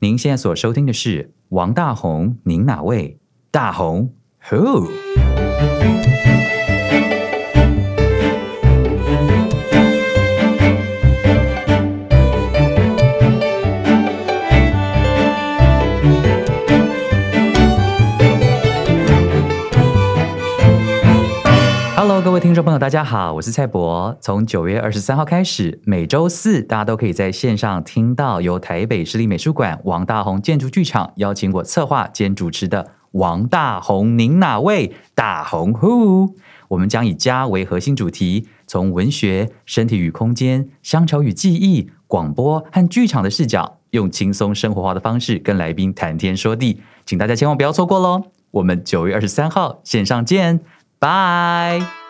您现在所收听的是王大红，您哪位？大红，Who？位听众朋友，大家好，我是蔡博。从九月二十三号开始，每周四大家都可以在线上听到由台北市立美术馆王大宏建筑剧场邀请我策划兼主持的《王大宏您哪位？大红 Who？我们将以家为核心主题，从文学、身体与空间、乡愁与记忆、广播和剧场的视角，用轻松生活化的方式跟来宾谈天说地，请大家千万不要错过喽！我们九月二十三号线上见。拜。